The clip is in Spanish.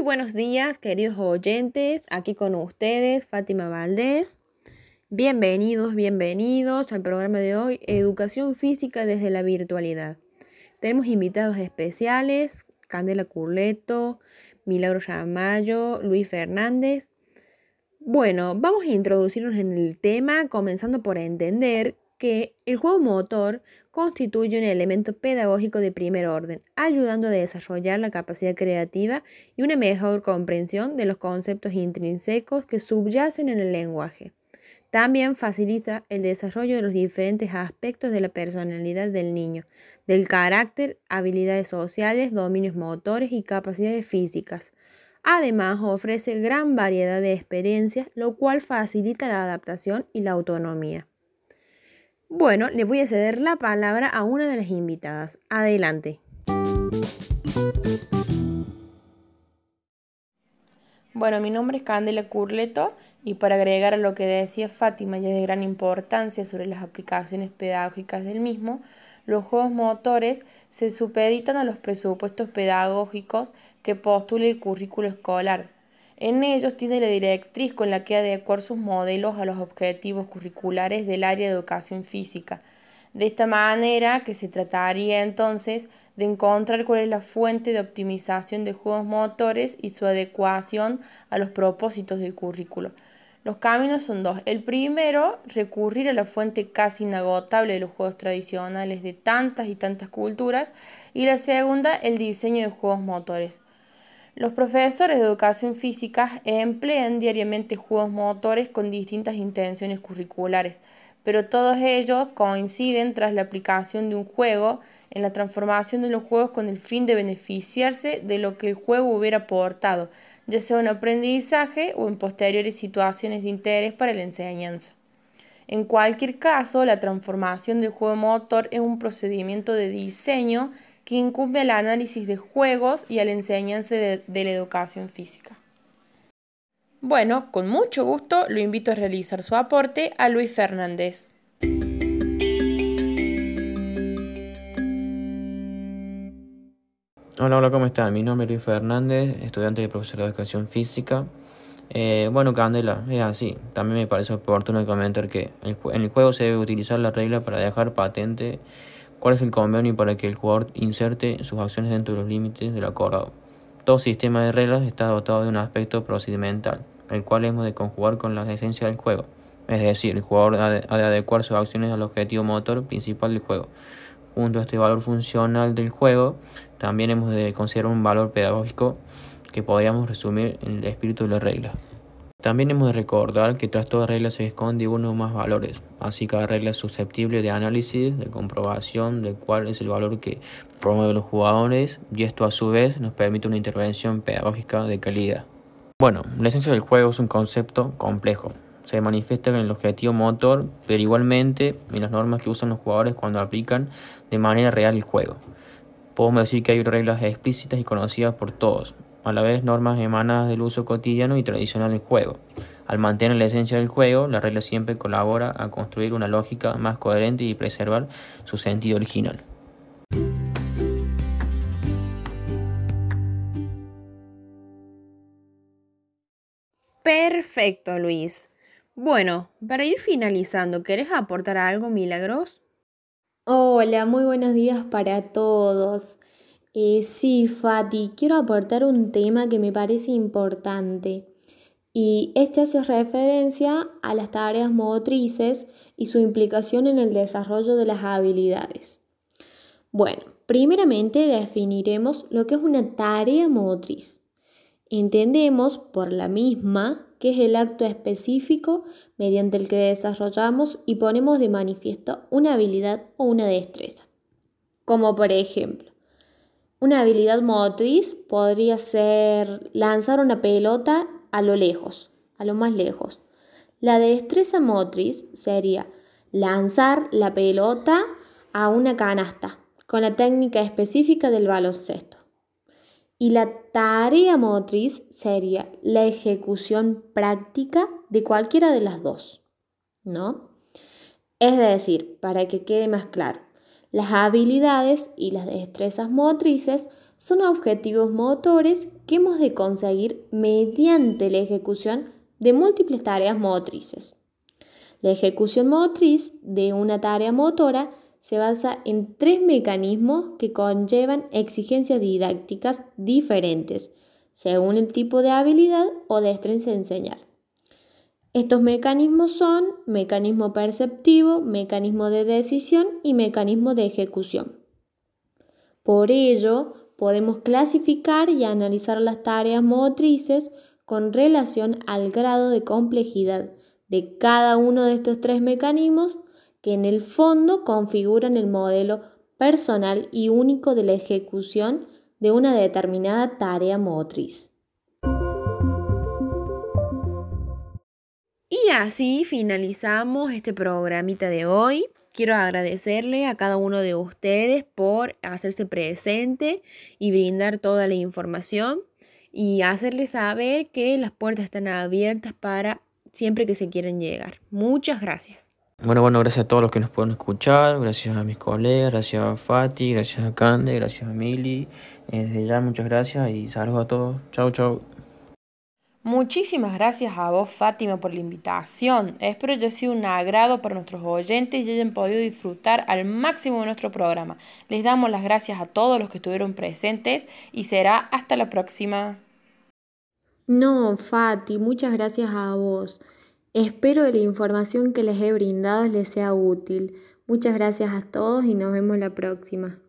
buenos días, queridos oyentes. Aquí con ustedes, Fátima Valdés. Bienvenidos, bienvenidos al programa de hoy, Educación Física desde la Virtualidad. Tenemos invitados especiales, Candela Curleto, Milagro Yamayo, Luis Fernández. Bueno, vamos a introducirnos en el tema, comenzando por entender que el juego motor constituye un elemento pedagógico de primer orden, ayudando a desarrollar la capacidad creativa y una mejor comprensión de los conceptos intrínsecos que subyacen en el lenguaje. También facilita el desarrollo de los diferentes aspectos de la personalidad del niño, del carácter, habilidades sociales, dominios motores y capacidades físicas. Además, ofrece gran variedad de experiencias, lo cual facilita la adaptación y la autonomía. Bueno, le voy a ceder la palabra a una de las invitadas. Adelante. Bueno, mi nombre es Candela Curleto y para agregar a lo que decía Fátima y es de gran importancia sobre las aplicaciones pedagógicas del mismo, los juegos motores se supeditan a los presupuestos pedagógicos que postula el currículo escolar, en ellos tiene la directriz con la que adecuar sus modelos a los objetivos curriculares del área de educación física. De esta manera que se trataría entonces de encontrar cuál es la fuente de optimización de juegos motores y su adecuación a los propósitos del currículo. Los caminos son dos. El primero, recurrir a la fuente casi inagotable de los juegos tradicionales de tantas y tantas culturas. Y la segunda, el diseño de juegos motores. Los profesores de educación física emplean diariamente juegos motores con distintas intenciones curriculares, pero todos ellos coinciden tras la aplicación de un juego en la transformación de los juegos con el fin de beneficiarse de lo que el juego hubiera aportado, ya sea un aprendizaje o en posteriores situaciones de interés para la enseñanza. En cualquier caso, la transformación del juego motor es un procedimiento de diseño que incumbe al análisis de juegos y a la enseñanza de, la educación física. Bueno, con mucho gusto lo invito a realizar su aporte a Luis Fernández. Hola, hola, ¿cómo están? Mi nombre es Luis Fernández, estudiante de profesor de educación física. Eh, bueno, Candela, es así. También me parece oportuno comentar que en el juego se debe utilizar la regla para dejar patente ¿Cuál es el convenio para que el jugador inserte sus acciones dentro de los límites del acordado? Todo sistema de reglas está dotado de un aspecto procedimental, el cual hemos de conjugar con la esencia del juego. Es decir, el jugador ha de, adecuar sus acciones al objetivo motor principal del juego. Junto a este valor funcional del juego, también hemos de considerar un valor pedagógico que podríamos resumir en el espíritu de la regla. También hemos de recordar que tras toda regla se esconde uno o más valores, así cada regla es susceptible de análisis, de comprobación de cuál es el valor que promueven los jugadores y esto a su vez nos permite una intervención pedagógica de calidad. Bueno, la esencia del juego es un concepto complejo. Se manifiesta en el objetivo motor, pero igualmente en las normas que usan los jugadores cuando aplican de manera real el juego. Podemos decir que hay reglas explícitas y conocidas por todos, a la vez normas emanadas del uso cotidiano y tradicional del juego. Al mantener la esencia del juego, la regla siempre colabora a construir una lógica más coherente y preservar su sentido original. Perfecto, Luis. Bueno, para ir finalizando, ¿querés aportar algo, Milagros? Hola, muy buenos días para todos. Eh, sí, Fati, quiero aportar un tema que me parece importante. Y este hace referencia a las tareas motrices y su implicación en el desarrollo de las habilidades. Bueno, primeramente definiremos lo que es una tarea motriz. Entendemos por la misma que es el acto específico mediante el que desarrollamos y ponemos de manifiesto una habilidad o una destreza. Como por ejemplo, una habilidad motriz podría ser lanzar una pelota a lo lejos, a lo más lejos. La destreza motriz sería lanzar la pelota a una canasta con la técnica específica del baloncesto. Y la tarea motriz sería la ejecución práctica de cualquiera de las dos, ¿no? Es decir, para que quede más claro, las habilidades y las destrezas motrices son objetivos motores que hemos de conseguir mediante la ejecución de múltiples tareas motrices. La ejecución motriz de una tarea motora se basa en tres mecanismos que conllevan exigencias didácticas diferentes, según el tipo de habilidad o destreza de enseñar. Estos mecanismos son mecanismo perceptivo, mecanismo de decisión y mecanismo de ejecución. Por ello, podemos clasificar y analizar las tareas motrices con relación al grado de complejidad de cada uno de estos tres mecanismos que en el fondo configuran el modelo personal y único de la ejecución de una determinada tarea motriz. Y así finalizamos este programita de hoy. Quiero agradecerle a cada uno de ustedes por hacerse presente y brindar toda la información y hacerles saber que las puertas están abiertas para siempre que se quieran llegar. Muchas gracias. Bueno, bueno, gracias a todos los que nos pueden escuchar, gracias a mis colegas, gracias a Fati, gracias a Cande, gracias a Mili. Desde ya muchas gracias y saludos a todos. Chau, chau. Muchísimas gracias a vos, Fátima, por la invitación. Espero haya sido un agrado para nuestros oyentes y hayan podido disfrutar al máximo de nuestro programa. Les damos las gracias a todos los que estuvieron presentes y será hasta la próxima. No, Fati, muchas gracias a vos. Espero que la información que les he brindado les sea útil. Muchas gracias a todos y nos vemos la próxima.